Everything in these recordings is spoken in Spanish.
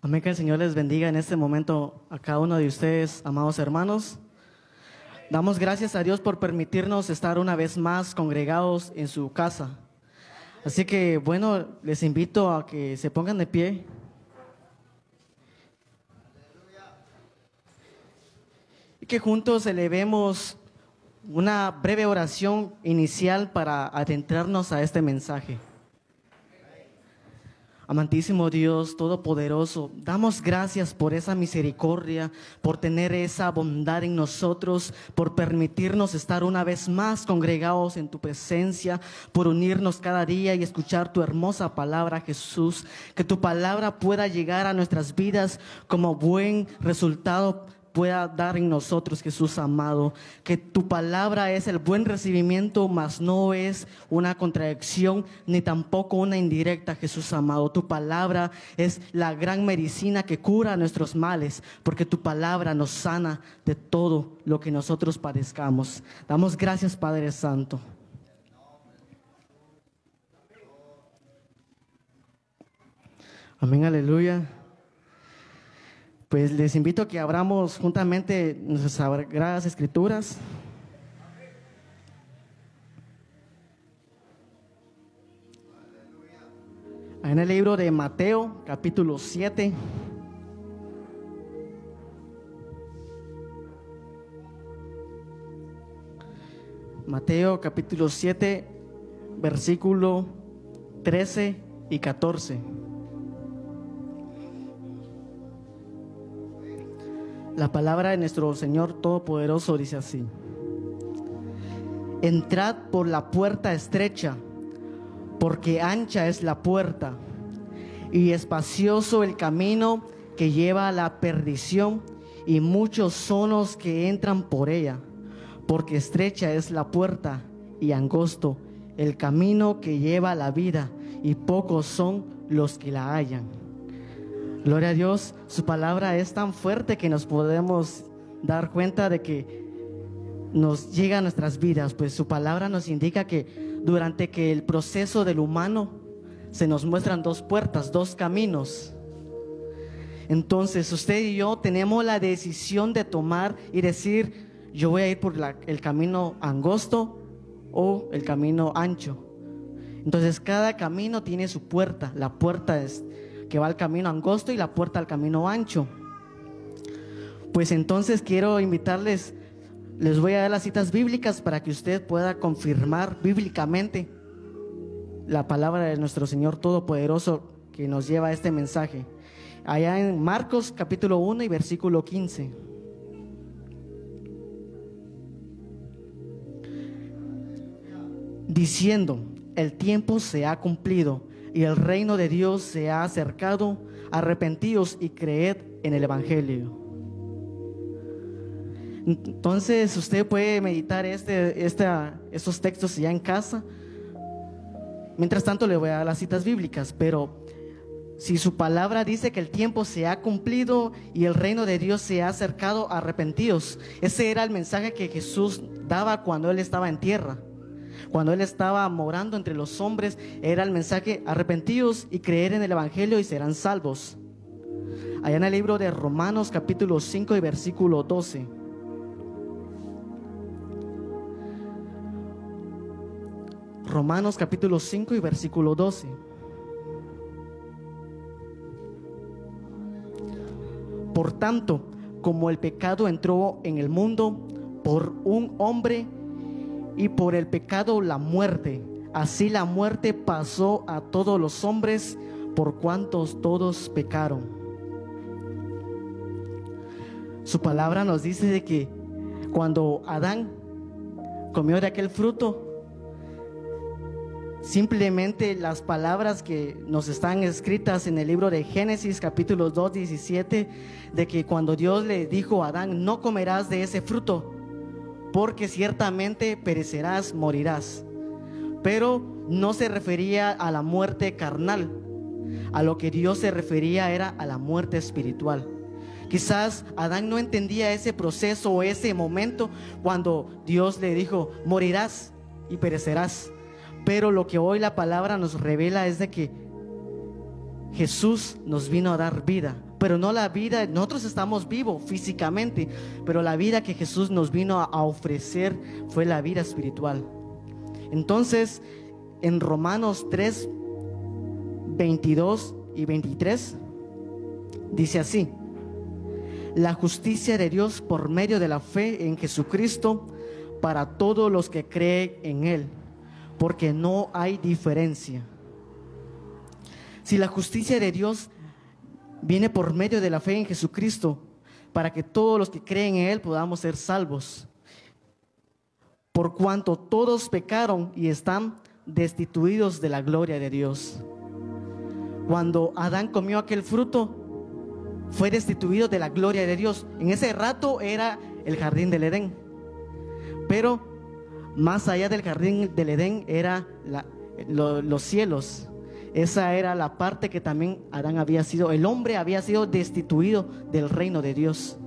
Amén, que el Señor les bendiga en este momento a cada uno de ustedes, amados hermanos. Damos gracias a Dios por permitirnos estar una vez más congregados en su casa. Así que, bueno, les invito a que se pongan de pie. Y que juntos elevemos una breve oración inicial para adentrarnos a este mensaje. Amantísimo Dios Todopoderoso, damos gracias por esa misericordia, por tener esa bondad en nosotros, por permitirnos estar una vez más congregados en tu presencia, por unirnos cada día y escuchar tu hermosa palabra, Jesús. Que tu palabra pueda llegar a nuestras vidas como buen resultado pueda dar en nosotros, Jesús amado, que tu palabra es el buen recibimiento, mas no es una contradicción ni tampoco una indirecta, Jesús amado. Tu palabra es la gran medicina que cura nuestros males, porque tu palabra nos sana de todo lo que nosotros padezcamos. Damos gracias, Padre Santo. Amén, aleluya. Pues les invito a que abramos juntamente nuestras sagradas escrituras. En el libro de Mateo, capítulo 7. Mateo capítulo 7, versículo 13 y 14. La palabra de nuestro Señor Todopoderoso dice así. Entrad por la puerta estrecha, porque ancha es la puerta y espacioso el camino que lleva a la perdición, y muchos son los que entran por ella, porque estrecha es la puerta y angosto el camino que lleva a la vida, y pocos son los que la hallan. Gloria a Dios, su palabra es tan fuerte que nos podemos dar cuenta de que nos llega a nuestras vidas, pues su palabra nos indica que durante que el proceso del humano se nos muestran dos puertas, dos caminos. Entonces usted y yo tenemos la decisión de tomar y decir, yo voy a ir por el camino angosto o el camino ancho. Entonces cada camino tiene su puerta, la puerta es que va al camino angosto y la puerta al camino ancho. Pues entonces quiero invitarles, les voy a dar las citas bíblicas para que usted pueda confirmar bíblicamente la palabra de nuestro Señor Todopoderoso que nos lleva a este mensaje. Allá en Marcos capítulo 1 y versículo 15. Diciendo, el tiempo se ha cumplido y el reino de Dios se ha acercado, arrepentíos y creed en el Evangelio. Entonces usted puede meditar este, estos textos ya en casa. Mientras tanto le voy a dar las citas bíblicas, pero si su palabra dice que el tiempo se ha cumplido y el reino de Dios se ha acercado, arrepentíos. Ese era el mensaje que Jesús daba cuando él estaba en tierra. Cuando él estaba morando entre los hombres, era el mensaje, arrepentidos y creer en el Evangelio y serán salvos. Allá en el libro de Romanos capítulo 5 y versículo 12. Romanos capítulo 5 y versículo 12. Por tanto, como el pecado entró en el mundo por un hombre, y por el pecado la muerte. Así la muerte pasó a todos los hombres por cuantos todos pecaron. Su palabra nos dice de que cuando Adán comió de aquel fruto, simplemente las palabras que nos están escritas en el libro de Génesis capítulo 2, 17, de que cuando Dios le dijo a Adán, no comerás de ese fruto, porque ciertamente perecerás, morirás. Pero no se refería a la muerte carnal, a lo que Dios se refería era a la muerte espiritual. Quizás Adán no entendía ese proceso o ese momento cuando Dios le dijo, morirás y perecerás. Pero lo que hoy la palabra nos revela es de que Jesús nos vino a dar vida pero no la vida, nosotros estamos vivos físicamente, pero la vida que Jesús nos vino a ofrecer fue la vida espiritual. Entonces, en Romanos 3, 22 y 23, dice así, la justicia de Dios por medio de la fe en Jesucristo para todos los que creen en Él, porque no hay diferencia. Si la justicia de Dios viene por medio de la fe en Jesucristo, para que todos los que creen en Él podamos ser salvos. Por cuanto todos pecaron y están destituidos de la gloria de Dios. Cuando Adán comió aquel fruto, fue destituido de la gloria de Dios. En ese rato era el jardín del Edén. Pero más allá del jardín del Edén era los cielos. Esa era la parte que también Adán había sido, el hombre había sido destituido del reino de Dios.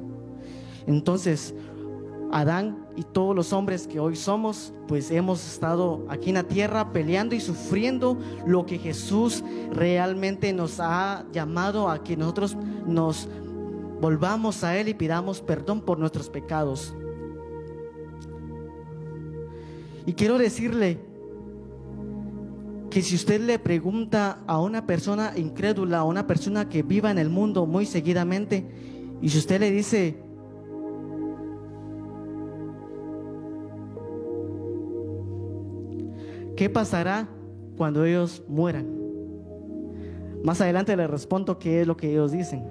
Entonces, Adán y todos los hombres que hoy somos, pues hemos estado aquí en la tierra peleando y sufriendo lo que Jesús realmente nos ha llamado a que nosotros nos volvamos a Él y pidamos perdón por nuestros pecados. Y quiero decirle que si usted le pregunta a una persona incrédula, a una persona que viva en el mundo muy seguidamente, y si usted le dice, ¿qué pasará cuando ellos mueran? Más adelante le respondo qué es lo que ellos dicen.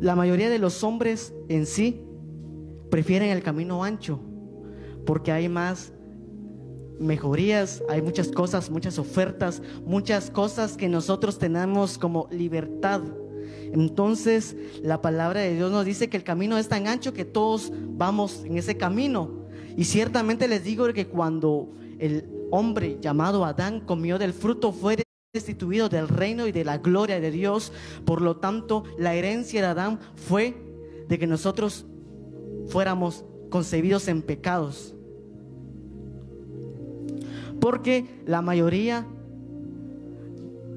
La mayoría de los hombres en sí prefieren el camino ancho porque hay más mejorías, hay muchas cosas, muchas ofertas, muchas cosas que nosotros tenemos como libertad. Entonces la palabra de Dios nos dice que el camino es tan ancho que todos vamos en ese camino. Y ciertamente les digo que cuando el hombre llamado Adán comió del fruto fue destituido del reino y de la gloria de Dios. Por lo tanto, la herencia de Adán fue de que nosotros fuéramos concebidos en pecados. Porque la mayoría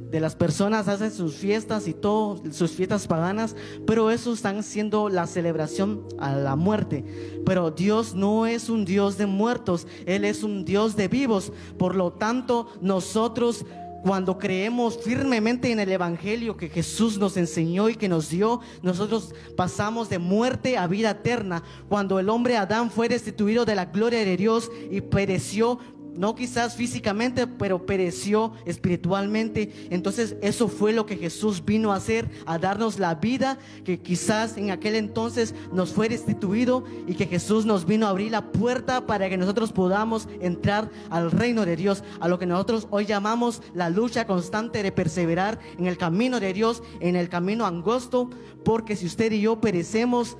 de las personas hacen sus fiestas y todas sus fiestas paganas, pero eso están siendo la celebración a la muerte. Pero Dios no es un Dios de muertos, Él es un Dios de vivos. Por lo tanto, nosotros cuando creemos firmemente en el Evangelio que Jesús nos enseñó y que nos dio, nosotros pasamos de muerte a vida eterna. Cuando el hombre Adán fue destituido de la gloria de Dios y pereció, no quizás físicamente, pero pereció espiritualmente. Entonces eso fue lo que Jesús vino a hacer, a darnos la vida que quizás en aquel entonces nos fue destituido y que Jesús nos vino a abrir la puerta para que nosotros podamos entrar al reino de Dios, a lo que nosotros hoy llamamos la lucha constante de perseverar en el camino de Dios, en el camino angosto, porque si usted y yo perecemos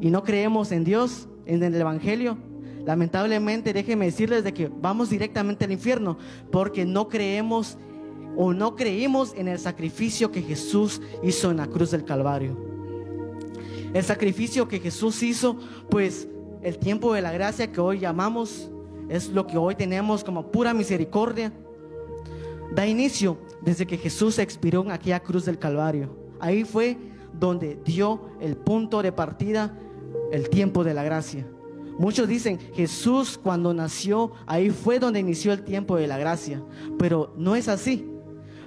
y no creemos en Dios, en el Evangelio, Lamentablemente, déjenme decirles de que vamos directamente al infierno porque no creemos o no creímos en el sacrificio que Jesús hizo en la cruz del Calvario. El sacrificio que Jesús hizo, pues el tiempo de la gracia que hoy llamamos, es lo que hoy tenemos como pura misericordia, da inicio desde que Jesús expiró en aquella cruz del Calvario. Ahí fue donde dio el punto de partida, el tiempo de la gracia. Muchos dicen, Jesús cuando nació, ahí fue donde inició el tiempo de la gracia. Pero no es así.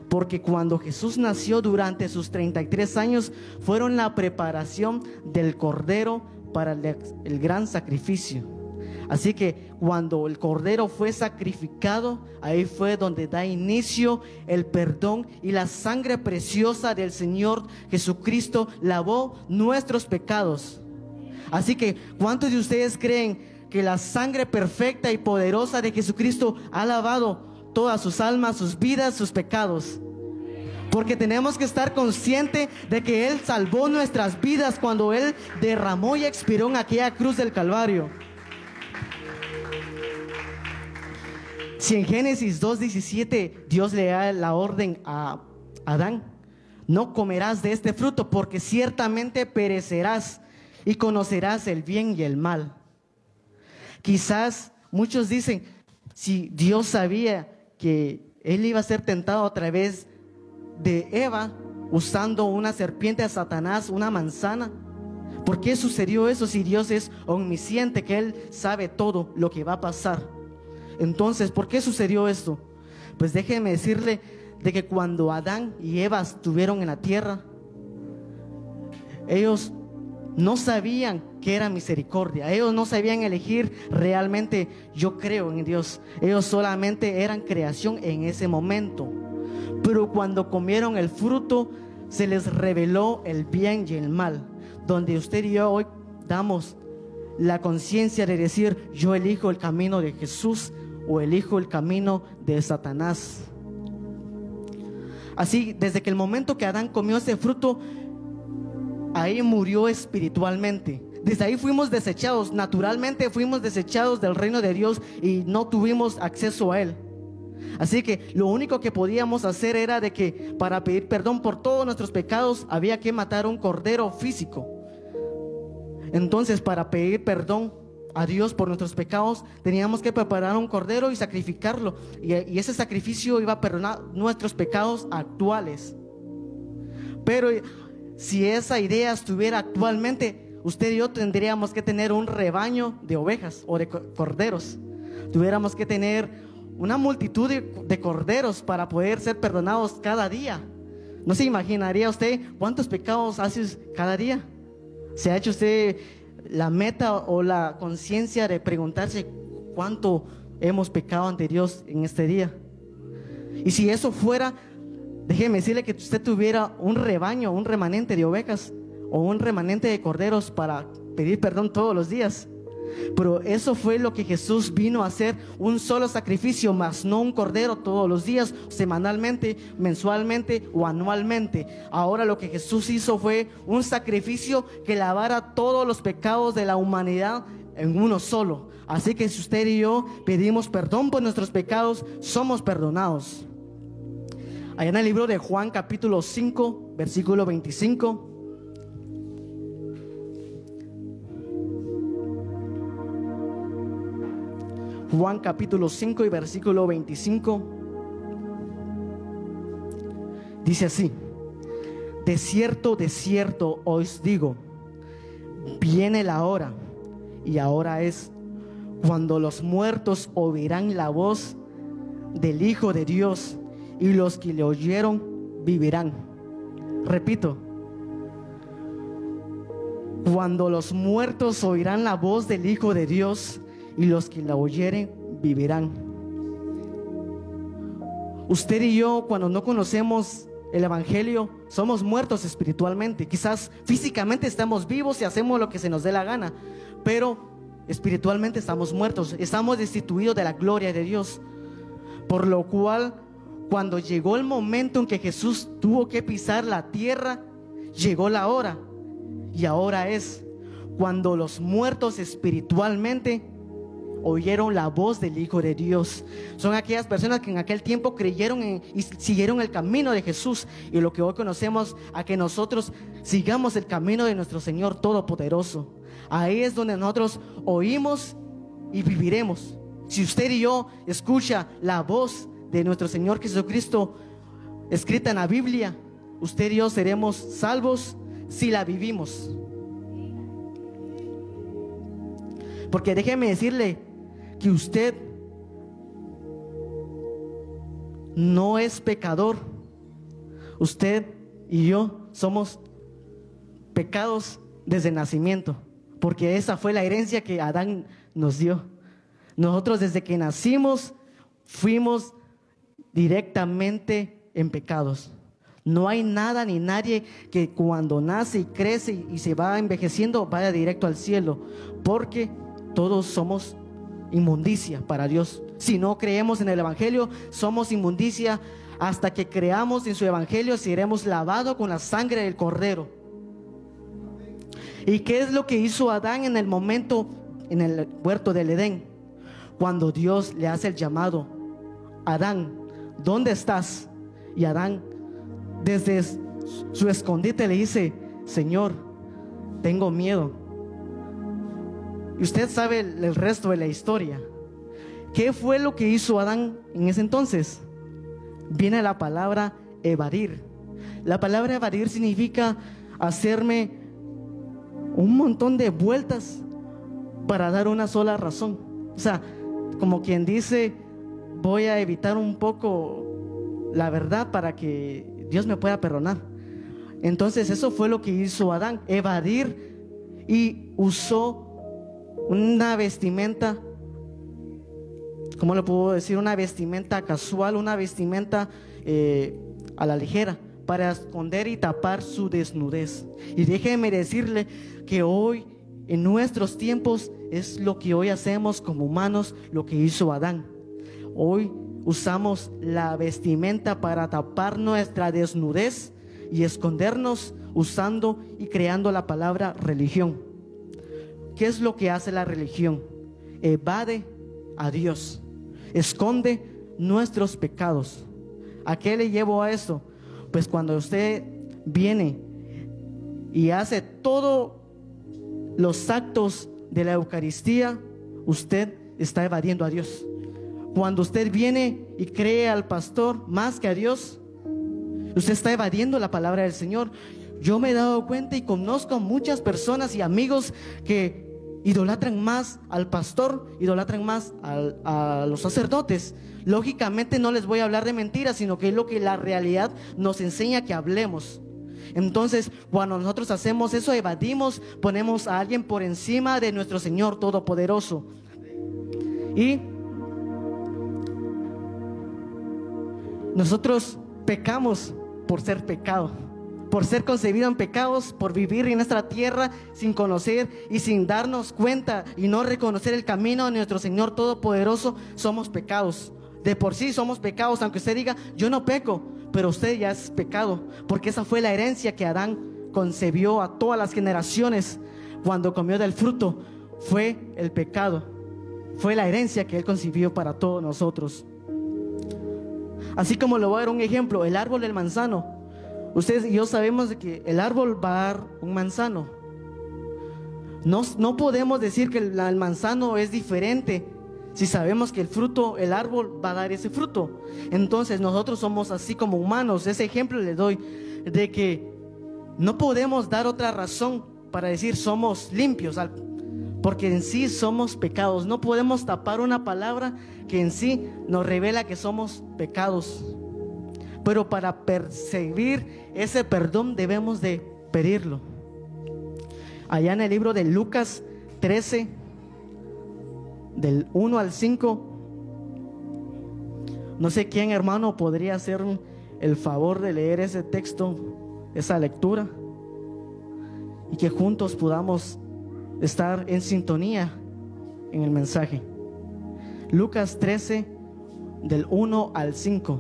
Porque cuando Jesús nació durante sus 33 años, fueron la preparación del Cordero para el, gran sacrificio. Así que cuando el Cordero fue sacrificado, ahí fue donde da inicio el perdón y la sangre preciosa del Señor Jesucristo lavó nuestros pecados. Así que, ¿cuántos de ustedes creen que la sangre perfecta y poderosa de Jesucristo ha lavado todas sus almas, sus vidas, sus pecados? Porque tenemos que estar conscientes de que Él salvó nuestras vidas cuando Él derramó y expiró en aquella cruz del Calvario. Si en Génesis 2.17 Dios le da la orden a Adán, no comerás de este fruto porque ciertamente perecerás y conocerás el bien y el mal. Quizás muchos dicen, si Dios sabía que él iba a ser tentado a través de Eva, usando una serpiente a Satanás, una manzana. ¿Por qué sucedió eso si Dios es omnisciente, que Él sabe todo lo que va a pasar? Entonces, ¿por qué sucedió esto? Pues déjeme decirle de que cuando Adán y Eva estuvieron en la tierra, ellos no sabían que era misericordia. Ellos no sabían elegir realmente, yo creo en Dios. Ellos solamente eran creación en ese momento. Pero cuando comieron el fruto, se les reveló el bien y el mal. Donde usted y yo hoy damos la conciencia de decir, yo elijo el camino de Jesús o elijo el camino de Satanás. Así, desde que el momento que Adán comió ese fruto, ahí murió espiritualmente. Desde ahí fuimos desechados, naturalmente fuimos desechados del reino de Dios y no tuvimos acceso a Él. Así que lo único que podíamos hacer era de que para pedir perdón por todos nuestros pecados había que matar un cordero físico. Entonces para pedir perdón a Dios por nuestros pecados teníamos que preparar un cordero y sacrificarlo. Y, ese sacrificio iba a perdonar nuestros pecados actuales. Pero si esa idea estuviera actualmente, usted y yo tendríamos que tener un rebaño de ovejas o de corderos. Tuviéramos que tener una multitud de, corderos para poder ser perdonados cada día. ¿No se imaginaría usted cuántos pecados hace cada día? ¿Se ha hecho usted la meta o la conciencia de preguntarse cuánto hemos pecado ante Dios en este día? Y si eso fuera Déjeme decirle que usted tuviera un rebaño, un remanente de ovejas o un remanente de corderos para pedir perdón todos los días. Pero eso fue lo que Jesús vino a hacer, un solo sacrificio, más no un cordero todos los días, semanalmente, mensualmente o anualmente. Ahora lo que Jesús hizo fue un sacrificio que lavara todos los pecados de la humanidad en uno solo. Así que si usted y yo pedimos perdón por nuestros pecados, somos perdonados. Allá en el libro de Juan capítulo 5, versículo 25. Juan capítulo 5 y versículo 25. Dice así, de cierto, de cierto os digo, viene la hora, y ahora es, cuando los muertos oirán la voz del Hijo de Dios y los que le oyeron vivirán. Repito, cuando los muertos oirán la voz del Hijo de Dios y los que la oyeren vivirán. Usted y yo, cuando no conocemos el Evangelio, somos muertos espiritualmente. Quizás físicamente estamos vivos y hacemos lo que se nos dé la gana, pero espiritualmente estamos muertos, estamos destituidos de la gloria de Dios. Por lo cual cuando llegó el momento en que Jesús tuvo que pisar la tierra, llegó la hora. Y ahora es cuando los muertos espiritualmente oyeron la voz del Hijo de Dios. Son aquellas personas que en aquel tiempo creyeron y siguieron el camino de Jesús. Y lo que hoy conocemos a que nosotros sigamos el camino de nuestro Señor Todopoderoso. Ahí es donde nosotros oímos y viviremos. Si usted y yo escucha la voz de nuestro Señor Jesucristo escrita en la Biblia, usted y yo seremos salvos si la vivimos. Porque déjeme decirle que usted no es pecador. Usted y yo somos pecados desde nacimiento, porque esa fue la herencia que Adán nos dio. Nosotros desde que nacimos fuimos directamente en pecados. No hay nada ni nadie que cuando nace y crece y se va envejeciendo vaya directo al cielo, porque todos somos inmundicia para Dios. Si no creemos en el Evangelio, somos inmundicia hasta que creamos en su Evangelio, seremos lavados con la sangre del Cordero. ¿Y qué es lo que hizo Adán en el momento en el huerto del Edén? Cuando Dios le hace el llamado, Adán, ¿dónde estás? Y Adán, desde su escondite, le dice, Señor, tengo miedo. Y usted sabe el, resto de la historia. ¿Qué fue lo que hizo Adán en ese entonces? Viene la palabra evadir. La palabra evadir significa hacerme un montón de vueltas para dar una sola razón. O sea, como quien dice, voy a evitar un poco la verdad para que Dios me pueda perdonar. Entonces eso fue lo que hizo Adán, evadir y usó una vestimenta, ¿cómo le puedo decir? Una vestimenta casual, una vestimenta eh, a la ligera para esconder y tapar su desnudez. Y déjeme decirle que hoy, en nuestros tiempos, es lo que hoy hacemos como humanos, lo que hizo Adán. Hoy usamos la vestimenta para tapar nuestra desnudez y escondernos usando y creando la palabra religión. ¿Qué es lo que hace la religión? Evade a Dios, esconde nuestros pecados. ¿A qué le llevo a esto? Pues cuando usted viene y hace todos los actos de la Eucaristía, usted está evadiendo a Dios. Cuando usted viene y cree al pastor más que a Dios, usted está evadiendo la palabra del Señor. Yo me he dado cuenta y conozco muchas personas y amigos que idolatran más al pastor, idolatran más a los sacerdotes. Lógicamente no les voy a hablar de mentiras, sino que es lo que la realidad nos enseña que hablemos. Entonces, cuando nosotros hacemos eso, evadimos, ponemos a alguien por encima de nuestro Señor Todopoderoso. Y Nosotros pecamos por ser pecado, por ser concebido en pecados, por vivir en nuestra tierra sin conocer y sin darnos cuenta y no reconocer el camino de nuestro Señor Todopoderoso, somos pecados. De por sí somos pecados, aunque usted diga, yo no peco, pero usted ya es pecado, porque esa fue la herencia que Adán concebió a todas las generaciones cuando comió del fruto, fue el pecado, fue la herencia que él concibió para todos nosotros. Así como le voy a dar un ejemplo, el árbol del manzano. Ustedes y yo sabemos que el árbol va a dar un manzano. No, no podemos decir que el, el manzano es diferente si sabemos que el fruto, el árbol va a dar ese fruto. Entonces nosotros somos así como humanos. Ese ejemplo le doy de que no podemos dar otra razón para decir somos limpios, porque en sí somos pecados. No podemos tapar una palabra que en sí nos revela que somos pecados. Pero para percibir ese perdón debemos de pedirlo. Allá en el libro de Lucas 13, del 1 al 5, no sé quién hermano podría hacer el favor de leer ese texto, esa lectura, y que juntos podamos estar en sintonía en el mensaje. Lucas 13, del 1 al 5.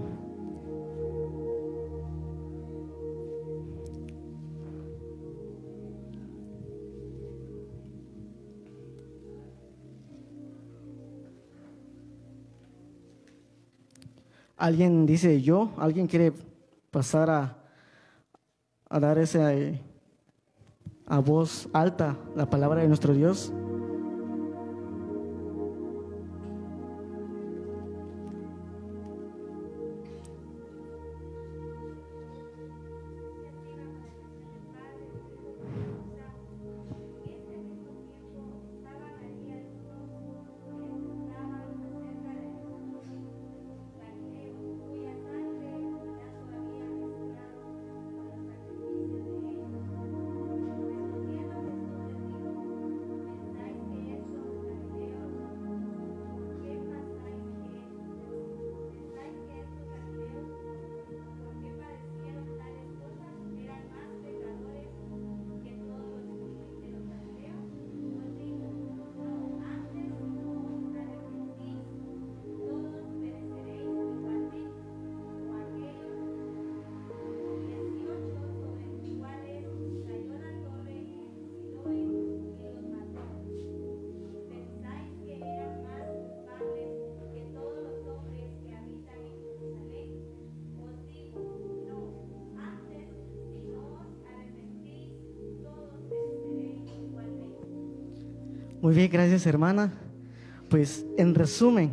Alguien dice yo, alguien quiere pasar a, a dar ese a voz alta la palabra de nuestro Dios. Muy bien, gracias hermana. Pues en resumen,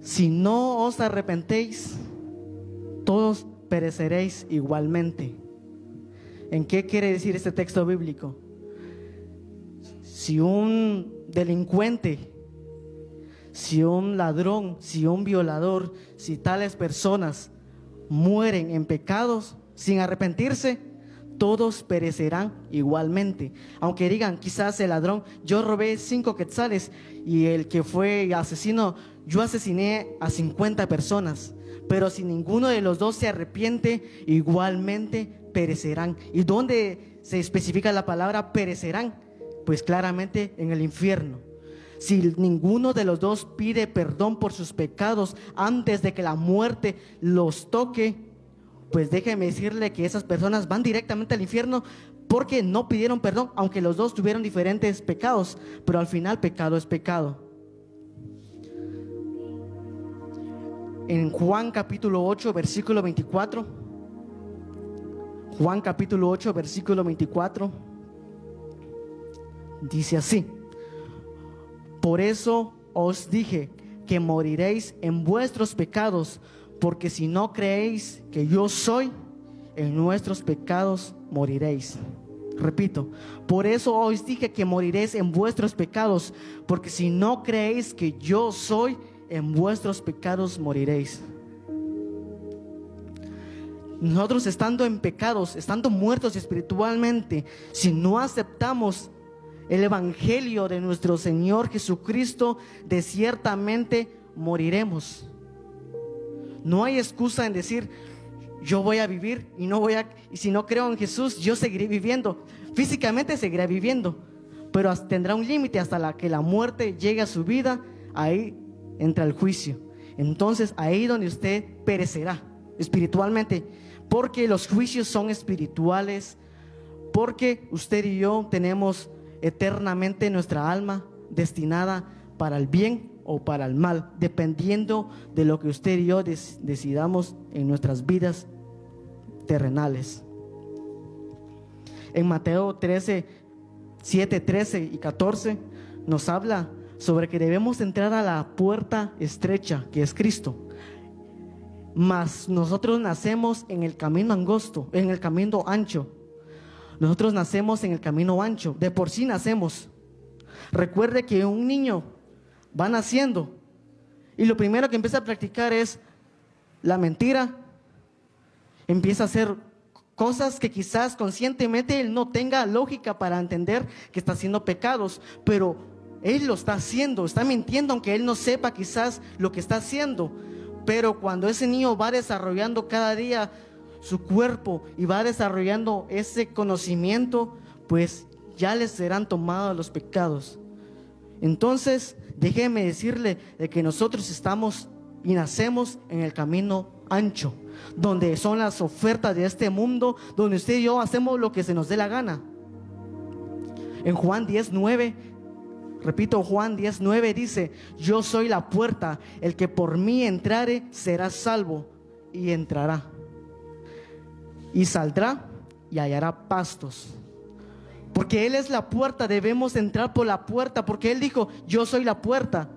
si no os arrepentéis, todos pereceréis igualmente. ¿En qué quiere decir este texto bíblico? Si un delincuente, si un ladrón, si un violador, si tales personas mueren en pecados sin arrepentirse, todos perecerán igualmente. Aunque digan quizás el ladrón, yo robé cinco quetzales y el que fue asesino, yo asesiné a 50 personas. Pero si ninguno de los dos se arrepiente, igualmente perecerán. ¿Y dónde se especifica la palabra perecerán? Pues claramente en el infierno. Si ninguno de los dos pide perdón por sus pecados antes de que la muerte los toque, pues déjeme decirle que esas personas van directamente al infierno porque no pidieron perdón, aunque los dos tuvieron diferentes pecados, pero al final pecado es pecado. En Juan capítulo 8, versículo 24, Juan capítulo 8, versículo 24, dice así, por eso os dije que moriréis en vuestros pecados, porque si no creéis que yo soy, en nuestros pecados moriréis. Repito, por eso os dije que moriréis en vuestros pecados, porque si no creéis que yo soy, en vuestros pecados moriréis. Nosotros estando en pecados, estando muertos espiritualmente, si no aceptamos el Evangelio de nuestro Señor Jesucristo, de ciertamente moriremos. No hay excusa en decir, yo voy a vivir y no voy a, y si no creo en Jesús, yo seguiré viviendo. Físicamente seguiré viviendo, pero tendrá un límite hasta la que la muerte llegue a su vida, ahí entra el juicio. Entonces, ahí donde usted perecerá espiritualmente, porque los juicios son espirituales, porque usted y yo tenemos eternamente nuestra alma destinada para el bien o para el mal, dependiendo de lo que usted y yo decidamos en nuestras vidas terrenales. En Mateo 13, 7, 13 y 14 nos habla sobre que debemos entrar a la puerta estrecha que es Cristo. Mas nosotros nacemos en el camino angosto, en el camino ancho. Nosotros nacemos en el camino ancho, de por sí nacemos. Recuerde que un niño van haciendo. Y lo primero que empieza a practicar es la mentira. Empieza a hacer cosas que quizás conscientemente él no tenga lógica para entender que está haciendo pecados, pero él lo está haciendo, está mintiendo aunque él no sepa quizás lo que está haciendo. Pero cuando ese niño va desarrollando cada día su cuerpo y va desarrollando ese conocimiento, pues ya les serán tomados los pecados. Entonces, déjeme decirle de que nosotros estamos y nacemos en el camino ancho, donde son las ofertas de este mundo, donde usted y yo hacemos lo que se nos dé la gana. En Juan 19, repito, Juan 19 dice, yo soy la puerta, el que por mí entrare será salvo y entrará. Y saldrá y hallará pastos. Porque Él es la puerta, debemos entrar por la puerta, porque Él dijo, yo soy la puerta.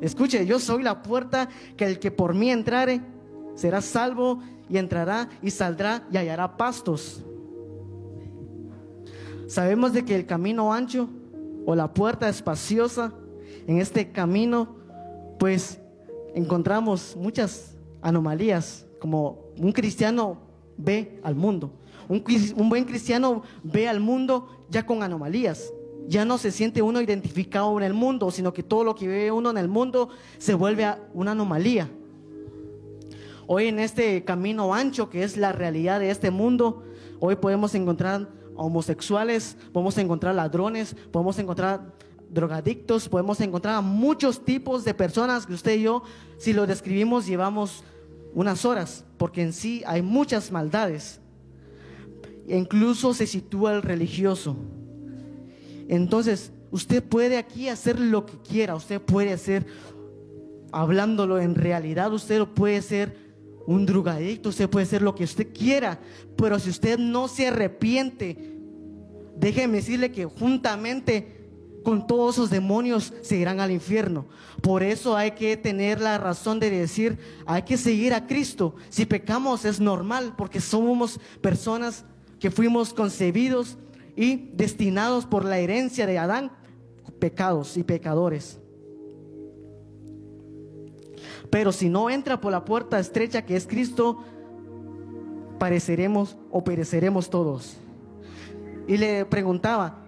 Escuche, yo soy la puerta, que el que por mí entrare será salvo y entrará y saldrá y hallará pastos. Sabemos de que el camino ancho o la puerta espaciosa, en este camino, pues encontramos muchas anomalías, como un cristiano ve al mundo. Un, buen cristiano ve al mundo ya con anomalías. Ya no se siente uno identificado en el mundo, sino que todo lo que ve uno en el mundo se vuelve una anomalía. Hoy en este camino ancho que es la realidad de este mundo, hoy podemos encontrar homosexuales, podemos encontrar ladrones, podemos encontrar drogadictos, podemos encontrar muchos tipos de personas que usted y yo, si lo describimos, llevamos unas horas, porque en sí hay muchas maldades incluso se sitúa el religioso. Entonces, usted puede aquí hacer lo que quiera, usted puede hacer, hablándolo en realidad, usted puede ser un drogadicto, usted puede ser lo que usted quiera, pero si usted no se arrepiente, déjeme decirle que juntamente con todos esos demonios se irán al infierno. Por eso hay que tener la razón de decir, hay que seguir a Cristo. Si pecamos es normal porque somos personas que fuimos concebidos y destinados por la herencia de Adán, pecados y pecadores. Pero si no entra por la puerta estrecha que es Cristo, pareceremos o pereceremos todos. Y le preguntaba,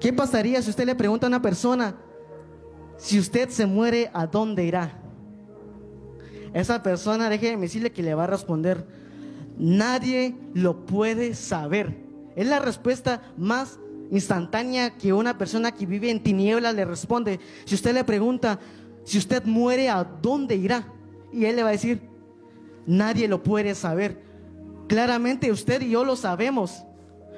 ¿qué pasaría si usted le pregunta a una persona, si usted se muere, ¿a dónde irá? Esa persona, déjeme decirle que le va a responder, nadie lo puede saber. Es la respuesta más instantánea que una persona que vive en tinieblas le responde. Si usted le pregunta, si usted muere, ¿a dónde irá? Y él le va a decir, nadie lo puede saber. Claramente usted y yo lo sabemos.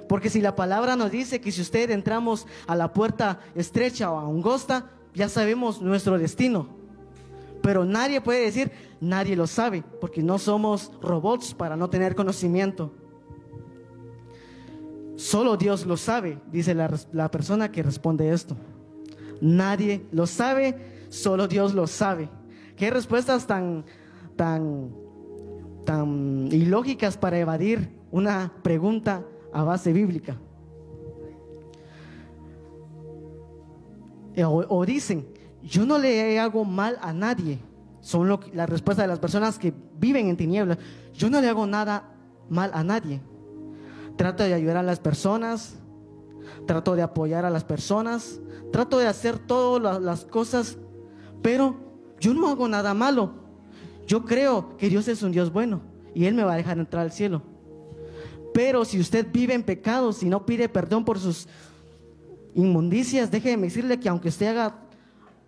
Porque si la palabra nos dice que si usted entramos a la puerta estrecha o angosta, ya sabemos nuestro destino. Pero nadie puede decir, nadie lo sabe, porque no somos robots para no tener conocimiento. Solo Dios lo sabe, dice la, la persona que responde esto. Nadie lo sabe Solo Dios lo sabe. Qué respuestas tan, tan, tan ilógicas para evadir una pregunta a base bíblica. O, dicen, yo no le hago mal a nadie. Son lo, la respuesta de las personas que viven en tinieblas. Yo no le hago nada mal a nadie. Trato de ayudar a las personas. Trato de apoyar a las personas. Trato de hacer todas las cosas pero yo no hago nada malo. Yo creo que Dios es un Dios bueno y Él me va a dejar entrar al cielo. Pero si usted vive en pecados y no pide perdón por sus inmundicias, déjeme decirle que aunque usted haga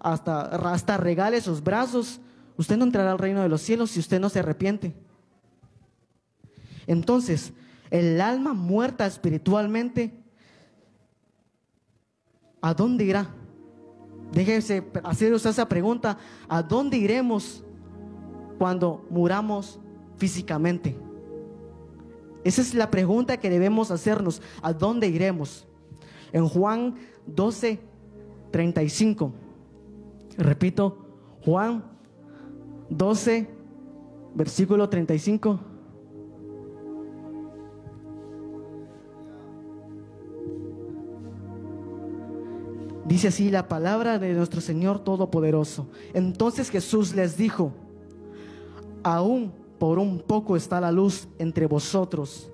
hasta, hasta regale sus brazos, usted no entrará al reino de los cielos si usted no se arrepiente. Entonces, el alma muerta espiritualmente, ¿a dónde irá? Déjese hacer esa pregunta, ¿a dónde iremos cuando muramos físicamente? Esa es la pregunta que debemos hacernos, ¿a dónde iremos? En Juan 12, 35, repito, Juan 12, versículo 35. Dice así la palabra de nuestro Señor Todopoderoso. Entonces Jesús les dijo, aún por un poco está la luz entre vosotros.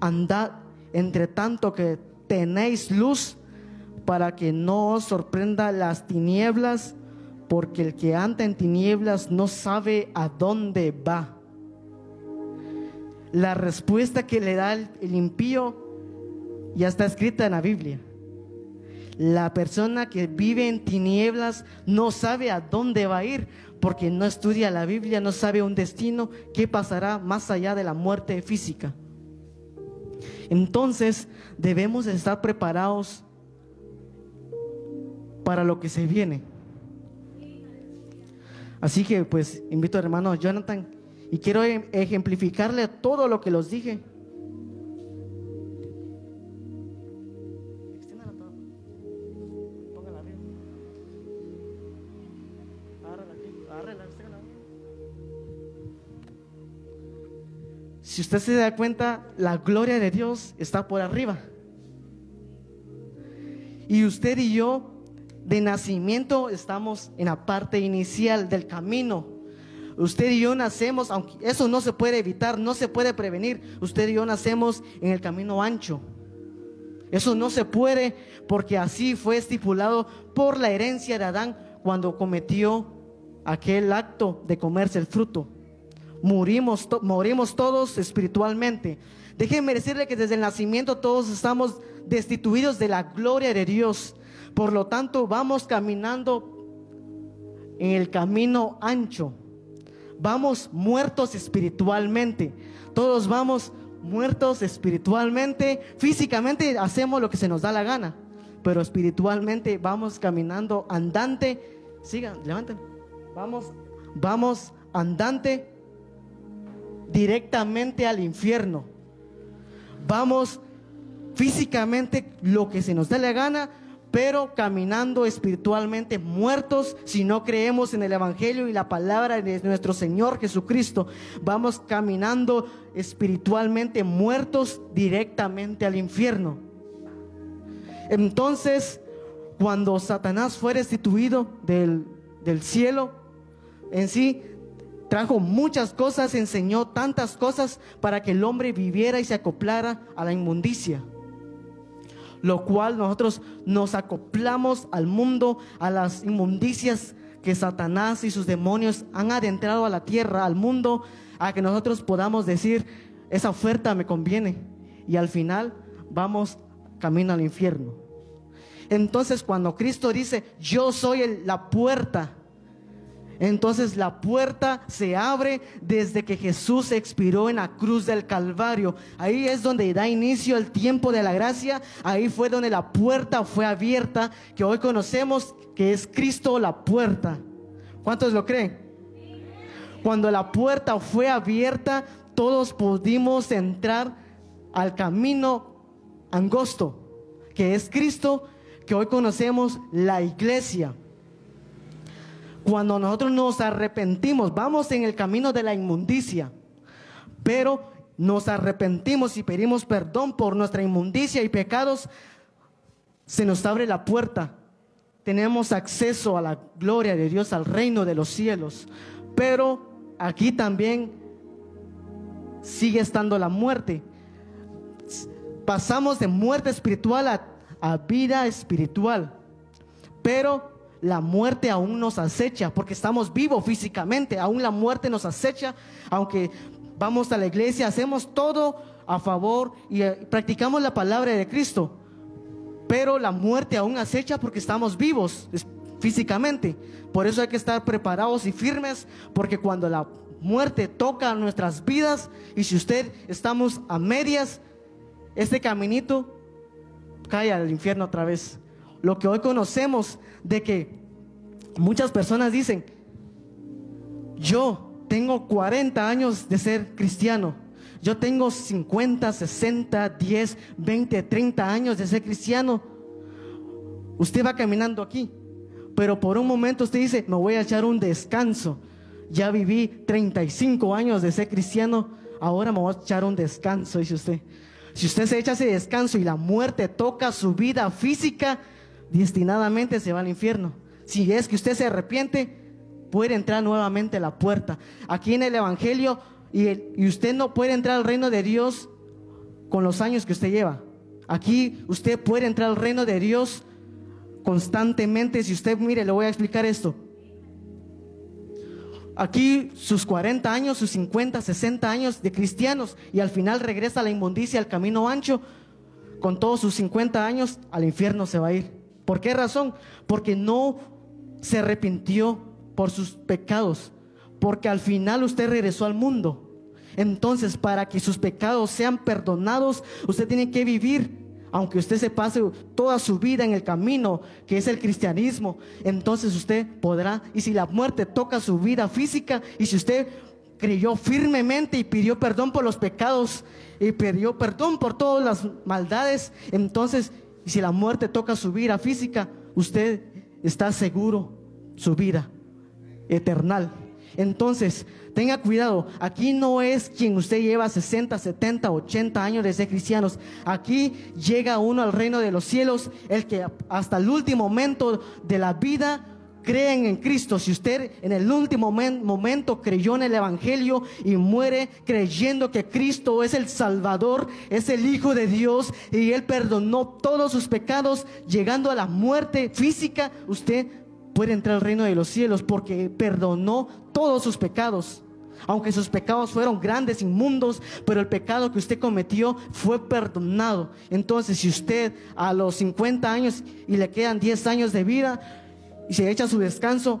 Andad entre tanto que tenéis luz para que no os sorprenda las tinieblas, porque el que anda en tinieblas no sabe a dónde va. La respuesta que le da el, impío ya está escrita en la Biblia. La persona que vive en tinieblas no sabe a dónde va a ir porque no estudia la Biblia, no sabe un destino, qué pasará más allá de la muerte física. Entonces debemos estar preparados para lo que se viene. Así que pues invito al hermano Jonathan y quiero em, ejemplificarle todo lo que los dije. Si usted se da cuenta, la gloria de Dios está por arriba. Y usted y yo, de nacimiento, estamos en la parte inicial del camino. Usted y yo nacemos, aunque eso no se puede evitar, no se puede prevenir. Usted y yo nacemos en el camino ancho. Eso no se puede porque así fue estipulado por la herencia de Adán cuando cometió aquel acto de comerse el fruto morimos, morimos todos espiritualmente. Déjenme decirle que desde el nacimiento todos estamos destituidos de la gloria de Dios. Por lo tanto, vamos caminando en el camino ancho. Vamos muertos espiritualmente. Todos vamos muertos espiritualmente. Físicamente hacemos lo que se nos da la gana. Pero espiritualmente vamos caminando andante. Sigan, levanten. Vamos, vamos andante directamente al infierno. Vamos físicamente lo que se nos dé la gana, pero caminando espiritualmente muertos si no creemos en el Evangelio y la palabra de nuestro Señor Jesucristo. Vamos caminando espiritualmente muertos directamente al infierno. Entonces, cuando Satanás fue restituido del, del cielo, en sí trajo muchas cosas, enseñó tantas cosas para que el hombre viviera y se acoplara a la inmundicia lo cual nosotros nos acoplamos al mundo, a las inmundicias que Satanás y sus demonios han adentrado a la tierra, al mundo, a que nosotros podamos decir, esa oferta me conviene. Y al final vamos camino al infierno. Entonces cuando Cristo dice, yo soy la puerta, entonces la puerta se abre desde que Jesús expiró en la cruz del Calvario. Ahí es donde da inicio el tiempo de la gracia. Ahí fue donde la puerta fue abierta, que hoy conocemos que es Cristo la puerta. ¿Cuántos lo creen? Cuando la puerta fue abierta, todos pudimos entrar al camino angosto, que es Cristo, que hoy conocemos la iglesia. Cuando nosotros nos arrepentimos, vamos en el camino de la inmundicia, pero nos arrepentimos y pedimos perdón por nuestra inmundicia y pecados, se nos abre la puerta. Tenemos acceso a la gloria de Dios, al reino de los cielos. Pero aquí también sigue estando la muerte. Pasamos de muerte espiritual a, a vida espiritual. Pero la muerte aún nos acecha, porque estamos vivos físicamente, aún la muerte nos acecha, aunque vamos a la iglesia, hacemos todo a favor y eh, practicamos la palabra de Cristo, pero la muerte aún acecha porque estamos vivos físicamente. Por eso hay que estar preparados y firmes, porque cuando la muerte toca nuestras vidas y si usted estamos a medias, este caminito cae al infierno otra vez. Lo que hoy conocemos de que muchas personas dicen, yo tengo 40 años de ser cristiano, yo tengo 50, 60, 10, 20, 30 años de ser cristiano. Usted va caminando aquí, pero por un momento usted dice, me voy a echar un descanso. Ya viví 35 años de ser cristiano, ahora me voy a echar un descanso, dice usted. Si usted se echa ese descanso y la muerte toca su vida física, destinadamente se va al infierno. Si es que usted se arrepiente, puede entrar nuevamente a la puerta. Aquí en el Evangelio, y, usted no puede entrar al reino de Dios con los años que usted lleva. Aquí usted puede entrar al reino de Dios constantemente. Si usted mire, le voy a explicar esto. Aquí sus 40 años, sus 50, 60 años de cristianos y al final regresa a la inmundicia, al camino ancho. Con todos sus 50 años, al infierno se va a ir. ¿Por qué razón? Porque no se arrepintió por sus pecados, porque al final usted regresó al mundo. Entonces, para que sus pecados sean perdonados, usted tiene que vivir, aunque usted se pase toda su vida en el camino que es el cristianismo, entonces usted podrá, y si la muerte toca su vida física, y si usted creyó firmemente y pidió perdón por los pecados, y pidió perdón por todas las maldades, entonces y si la muerte toca su vida física, usted está seguro su vida eternal. Entonces, tenga cuidado, aquí no es quien usted lleva 60, 70, 80 años de ser cristianos. Aquí llega uno al reino de los cielos, el que hasta el último momento de la vida creen en Cristo, si usted en el último momento creyó en el Evangelio y muere creyendo que Cristo es el Salvador, es el Hijo de Dios y Él perdonó todos sus pecados, llegando a la muerte física, usted puede entrar al reino de los cielos porque perdonó todos sus pecados. Aunque sus pecados fueron grandes, inmundos, pero el pecado que usted cometió fue perdonado. Entonces, si usted a los 50 años y le quedan 10 años de vida, y se echa su descanso,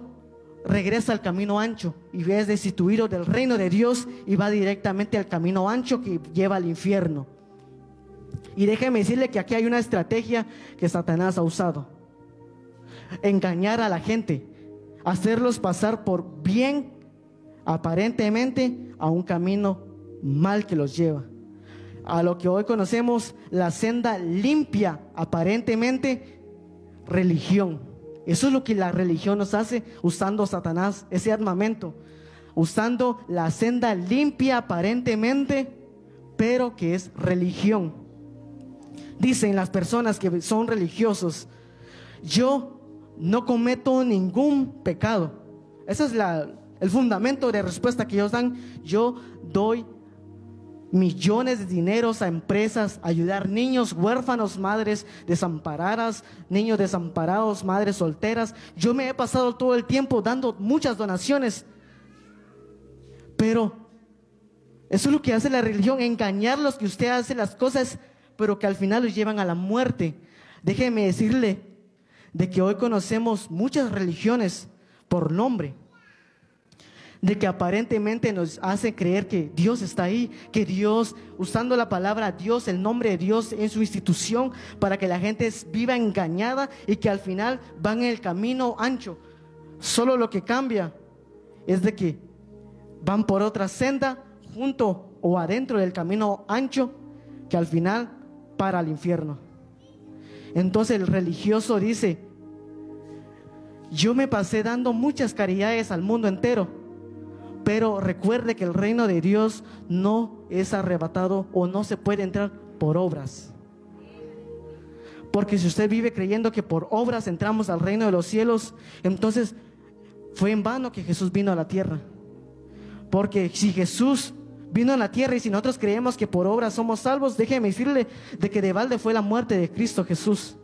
regresa al camino ancho y es destituido del reino de Dios y va directamente al camino ancho que lleva al infierno. Y déjeme decirle que aquí hay una estrategia que Satanás ha usado. Engañar a la gente, hacerlos pasar por bien aparentemente a un camino mal que los lleva. a lo que hoy conocemos la senda limpia, aparentemente religión. Eso es lo que la religión nos hace usando Satanás, ese armamento, usando la senda limpia aparentemente, pero que es religión. Dicen las personas que son religiosos, yo no cometo ningún pecado. Ese es la, el fundamento de respuesta que ellos dan. Yo doy millones de dineros a empresas, ayudar niños huérfanos, madres desamparadas, niños desamparados, madres solteras. Yo me he pasado todo el tiempo dando muchas donaciones. Pero eso es lo que hace la religión, engañarlos que usted hace las cosas, pero que al final los llevan a la muerte. Déjeme decirle de que hoy conocemos muchas religiones por nombre de que aparentemente nos hace creer que Dios está ahí, que Dios, usando la palabra Dios, el nombre de Dios en su institución, para que la gente viva engañada y que al final van en el camino ancho. Solo lo que cambia es de que van por otra senda junto o adentro del camino ancho que al final para al infierno. Entonces el religioso dice, yo me pasé dando muchas caridades al mundo entero pero recuerde que el reino de Dios no es arrebatado o no se puede entrar por obras. Porque si usted vive creyendo que por obras entramos al reino de los cielos, entonces fue en vano que Jesús vino a la tierra. Porque si Jesús vino a la tierra y si nosotros creemos que por obras somos salvos, déjeme decirle de que de balde fue la muerte de Cristo Jesús.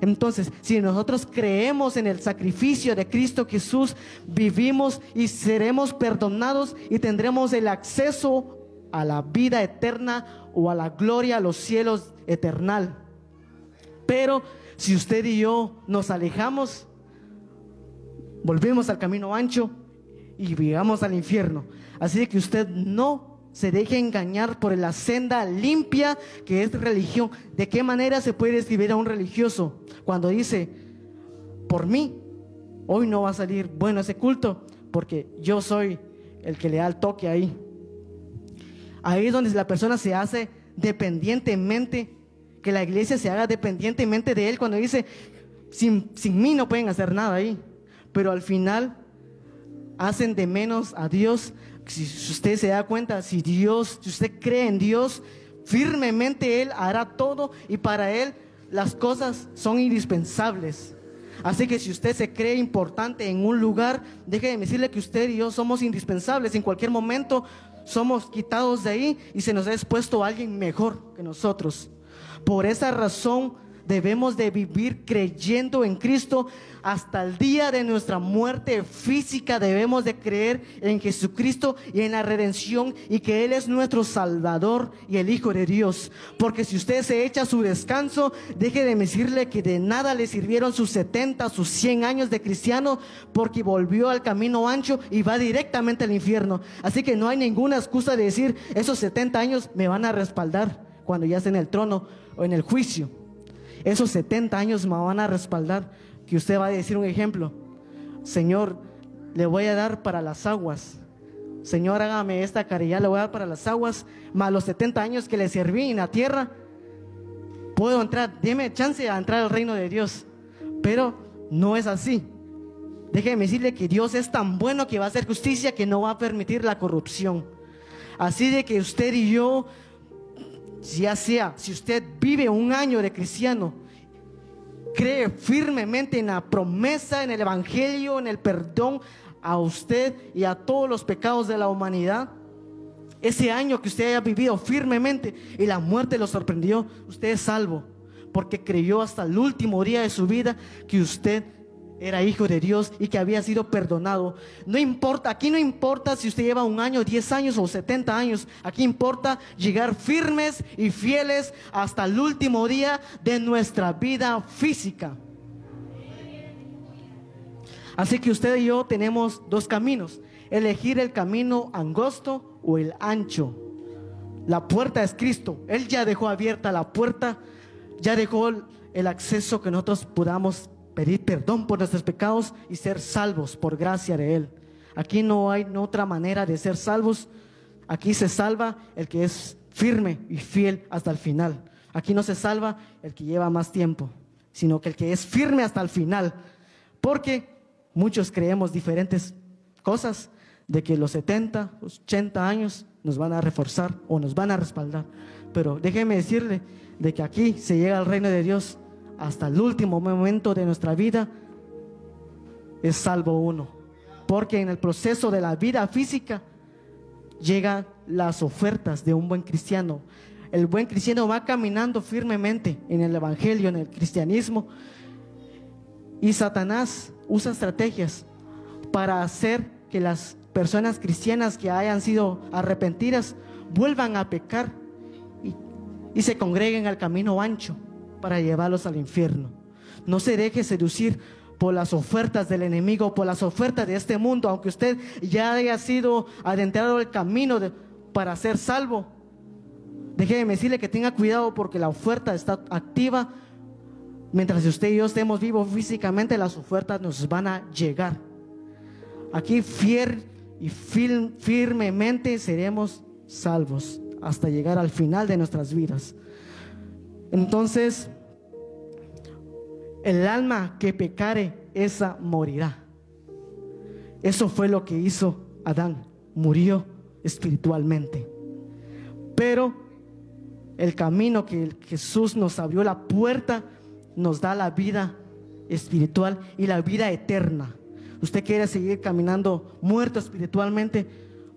Entonces, si nosotros creemos en el sacrificio de Cristo Jesús, vivimos y seremos perdonados y tendremos el acceso a la vida eterna o a la gloria, a los cielos eternal. Pero si usted y yo nos alejamos, volvemos al camino ancho y vivamos al infierno. Así que usted no se deje engañar por la senda limpia que es religión. ¿De qué manera se puede describir a un religioso cuando dice, por mí, hoy no va a salir bueno ese culto porque yo soy el que le da el toque ahí? Ahí es donde la persona se hace dependientemente, que la iglesia se haga dependientemente de él cuando dice, sin, sin mí no pueden hacer nada ahí. Pero al final hacen de menos a Dios si usted se da cuenta, si Dios, si usted cree en Dios, firmemente Él hará todo y para Él las cosas son indispensables. Así que si usted se cree importante en un lugar, déjeme decirle que usted y yo somos indispensables. En cualquier momento somos quitados de ahí y se nos ha expuesto a alguien mejor que nosotros. Por esa razón debemos de vivir creyendo en Cristo hasta el día de nuestra muerte física. Debemos de creer en Jesucristo y en la redención y que Él es nuestro Salvador y el Hijo de Dios. Porque si usted se echa su descanso, deje de decirle que de nada le sirvieron sus 70, sus 100 años de cristiano, porque volvió al camino ancho y va directamente al infierno. Así que no hay ninguna excusa de decir, esos 70 años me van a respaldar cuando ya esté en el trono o en el juicio. Esos 70 años me van a respaldar. Que usted va a decir un ejemplo. Señor, le voy a dar para las aguas. Señor, hágame esta caridad, le voy a dar para las aguas. Más los 70 años que le serví en la tierra. Puedo entrar, déme chance a entrar al reino de Dios. Pero no es así. Déjeme decirle que Dios es tan bueno que va a hacer justicia que no va a permitir la corrupción. Así de que usted y yo ya sea si usted vive un año de cristiano, cree firmemente en la promesa, en el Evangelio, en el perdón a usted y a todos los pecados de la humanidad, ese año que usted haya vivido firmemente y la muerte lo sorprendió, usted es salvo, porque creyó hasta el último día de su vida que usted era hijo de Dios y que había sido perdonado. No importa, aquí no importa si usted lleva un año, 10 años o 70 años, aquí importa llegar firmes y fieles hasta el último día de nuestra vida física. Así que usted y yo tenemos dos caminos, elegir el camino angosto o el ancho. La puerta es Cristo, Él ya dejó abierta la puerta, ya dejó el acceso que nosotros podamos pedir perdón por nuestros pecados y ser salvos por gracia de Él. Aquí no hay otra manera de ser salvos. Aquí se salva el que es firme y fiel hasta el final. Aquí no se salva el que lleva más tiempo, sino que el que es firme hasta el final. Porque muchos creemos diferentes cosas, de que los 70, 80 años nos van a reforzar o nos van a respaldar. Pero déjeme decirle de que aquí se llega al reino de Dios hasta el último momento de nuestra vida, es salvo uno. Porque en el proceso de la vida física llegan las ofertas de un buen cristiano. El buen cristiano va caminando firmemente en el Evangelio, en el cristianismo. Y Satanás usa estrategias para hacer que las personas cristianas que hayan sido arrepentidas vuelvan a pecar y, se congreguen al camino ancho para llevarlos al infierno. No se deje seducir por las ofertas del enemigo, por las ofertas de este mundo, aunque usted ya haya sido adentrado el camino para ser salvo. Déjeme decirle que tenga cuidado porque la oferta está activa. Mientras usted y yo estemos vivos físicamente, las ofertas nos van a llegar. Aquí fiel y firmemente seremos salvos hasta llegar al final de nuestras vidas. Entonces, el alma que pecare, esa morirá. Eso fue lo que hizo Adán, murió espiritualmente. Pero el camino que Jesús nos abrió la puerta nos da la vida espiritual y la vida eterna usted quiere seguir caminando muerto espiritualmente,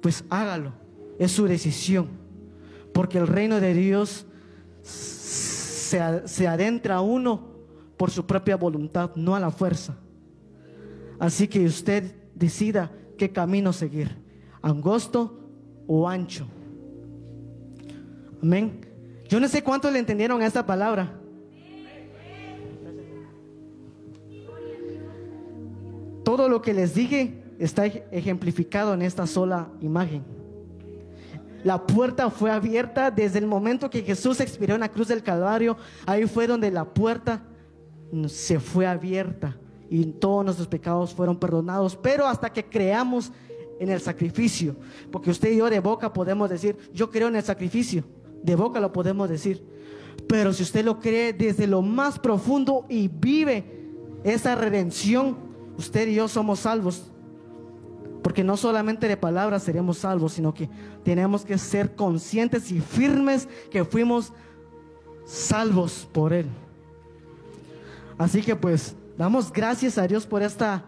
pues hágalo. Es su decisión. Porque el reino de Dios se, adentra uno por su propia voluntad, no a la fuerza. Así que usted decida qué camino seguir, angosto o ancho. Amén. Yo no sé cuántos le entendieron a esta palabra. Todo lo que les dije está ejemplificado en esta sola imagen. La puerta fue abierta desde el momento que Jesús expiró en la cruz del Calvario. Ahí fue donde la puerta se fue abierta y todos nuestros pecados fueron perdonados. Pero hasta que creamos en el sacrificio, porque usted y yo de boca podemos decir, yo creo en el sacrificio, de boca lo podemos decir. Pero si usted lo cree desde lo más profundo y vive esa redención, usted y yo somos salvos. Porque no solamente de palabras seremos salvos, sino que tenemos que ser conscientes y firmes que fuimos salvos por Él. Así que pues damos gracias a Dios por esta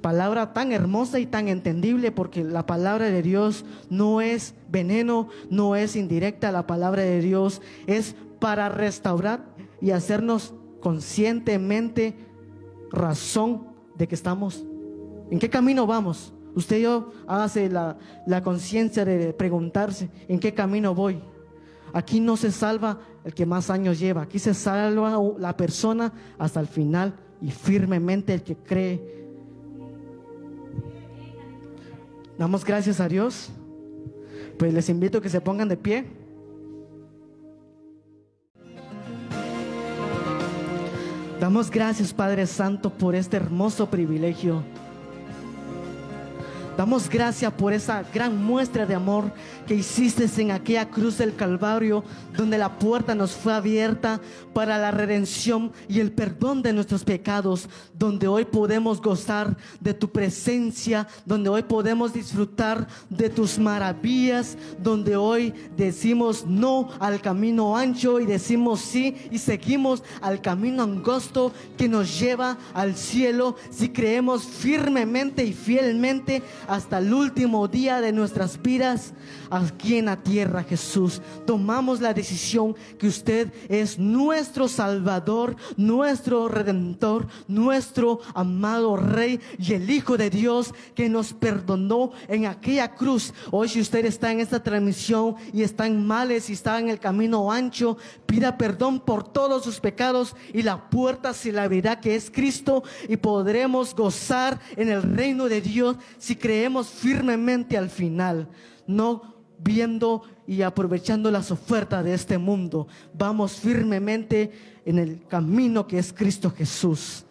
palabra tan hermosa y tan entendible, porque la palabra de Dios no es veneno, no es indirecta, la palabra de Dios es para restaurar y hacernos conscientemente razón de que estamos, en qué camino vamos. Usted yo hace la, la conciencia de preguntarse en qué camino voy. Aquí no se salva el que más años lleva, aquí se salva la persona hasta el final y firmemente el que cree. Damos gracias a Dios. Pues les invito a que se pongan de pie. Damos gracias, Padre Santo, por este hermoso privilegio. Damos gracias por esa gran muestra de amor que hiciste en aquella cruz del Calvario, donde la puerta nos fue abierta para la redención y el perdón de nuestros pecados, donde hoy podemos gozar de tu presencia, donde hoy podemos disfrutar de tus maravillas, donde hoy decimos no al camino ancho y decimos sí y seguimos al camino angosto que nos lleva al cielo. Si creemos firmemente y fielmente hasta el último día de nuestras vidas aquí en la tierra, Jesús. Tomamos la decisión que usted es nuestro Salvador, nuestro Redentor, nuestro amado Rey y el Hijo de Dios que nos perdonó en aquella cruz. Hoy si usted está en esta transmisión y está en males y está en el camino ancho, pida perdón por todos sus pecados y la puerta se la verá que es Cristo y podremos gozar en el reino de Dios si creemos firmemente al final. No viendo y aprovechando las ofertas de este mundo. Vamos firmemente en el camino que es Cristo Jesús.